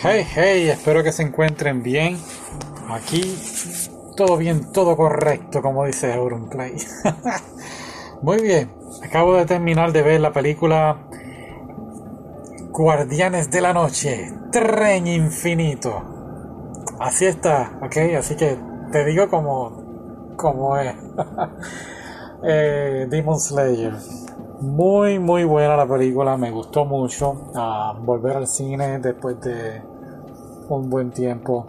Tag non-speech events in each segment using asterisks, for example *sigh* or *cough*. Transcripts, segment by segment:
Hey, hey, espero que se encuentren bien. Aquí todo bien, todo correcto, como dice Auronplay. *laughs* Muy bien, acabo de terminar de ver la película Guardianes de la Noche, Tren Infinito. Así está, ok, así que te digo como, es. *laughs* eh, Demon Slayer. Muy, muy buena la película, me gustó mucho. Ah, volver al cine después de un buen tiempo.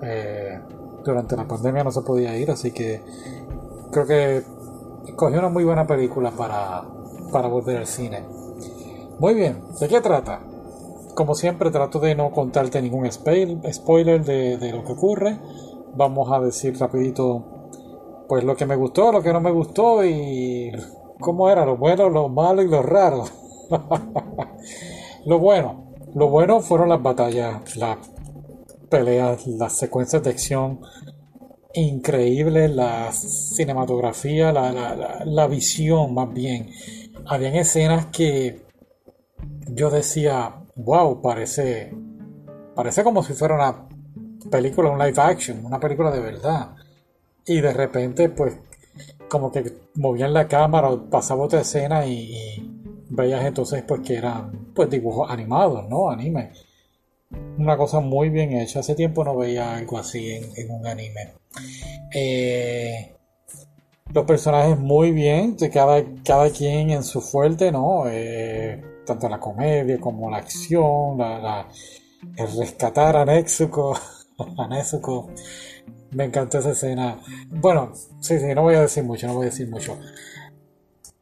Eh, durante la pandemia no se podía ir, así que creo que cogió una muy buena película para, para volver al cine. Muy bien, ¿de qué trata? Como siempre trato de no contarte ningún spoiler de, de lo que ocurre. Vamos a decir rapidito pues lo que me gustó, lo que no me gustó y cómo era, lo bueno, lo malo y lo raro. *laughs* lo bueno, lo bueno fueron las batallas, las peleas, las secuencias de acción increíbles, la cinematografía, la, la, visión más bien. Habían escenas que yo decía, wow, parece, parece como si fuera una película, un live action, una película de verdad. Y de repente, pues, como que movían la cámara o pasaba otra escena y, veías entonces pues que eran pues dibujos animados, ¿no? Anime. Una cosa muy bien hecha. Hace tiempo no veía algo así en, un anime. Eh, los personajes muy bien, cada, cada quien en su fuerte, ¿no? Eh, tanto la comedia como la acción, el rescatar a Netsuko, *laughs* a Netsuko me encantó esa escena. Bueno, sí, sí, no voy a decir mucho, no voy a decir mucho.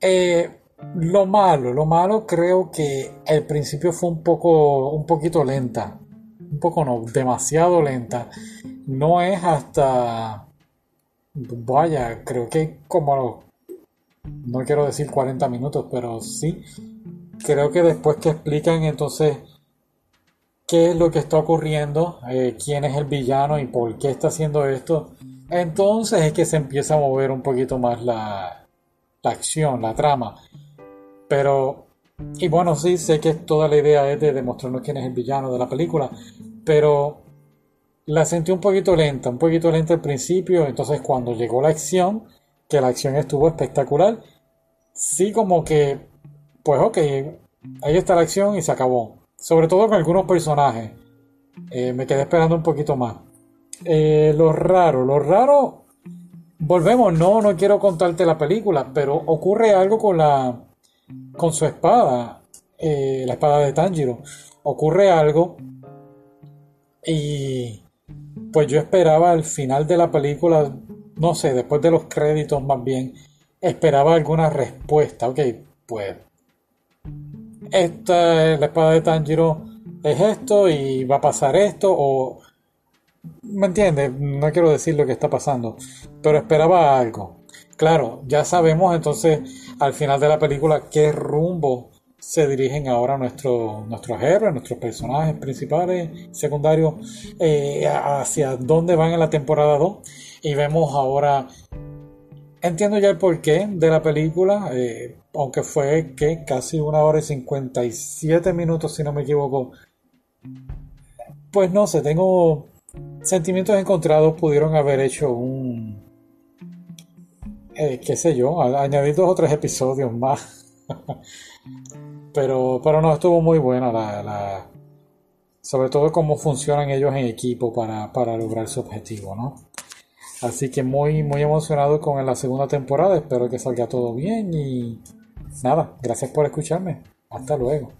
Eh, lo malo, lo malo creo que el principio fue un poco, un poquito lenta. Un poco no, demasiado lenta. No es hasta, vaya, creo que como, no quiero decir 40 minutos, pero sí. Creo que después que explican entonces qué es lo que está ocurriendo, eh, quién es el villano y por qué está haciendo esto, entonces es que se empieza a mover un poquito más la, acción, la trama. Pero, y bueno, sí, sé que toda la idea es de demostrarnos quién es el villano de la película, pero la sentí un poquito lenta, un poquito lenta al principio, entonces cuando llegó la acción, que la acción estuvo espectacular, sí como que, pues ok, ahí está la acción y se acabó. Sobre todo con algunos personajes. Eh, me quedé esperando un poquito más. Eh, lo raro, lo raro. Volvemos, no, no quiero contarte la película, pero ocurre algo con la. con su espada. Eh, la espada de Tanjiro. Ocurre algo. Y. Pues yo esperaba al final de la película. No sé, después de los créditos más bien. Esperaba alguna respuesta. Ok, pues esta la espada de Tanjiro es esto y va a pasar esto o ¿me entiendes? No quiero decir lo que está pasando, pero esperaba algo. Claro, ya sabemos entonces al final de la película qué rumbo se dirigen ahora nuestros nuestros héroes, nuestros personajes principales, secundarios, eh, hacia dónde van en la temporada 2. Y vemos ahora Entiendo ya el porqué de la película, eh, aunque fue que casi una hora y 57 minutos, si no me equivoco. Pues no sé, tengo sentimientos encontrados. Pudieron haber hecho un. Eh, qué sé yo, añadir dos o tres episodios más. *laughs* pero, pero no, estuvo muy buena la, la, sobre todo cómo funcionan ellos en equipo para, para lograr su objetivo, ¿no? Así que muy, muy emocionado con la segunda temporada. Espero que salga todo bien y nada, gracias por escucharme. Hasta luego.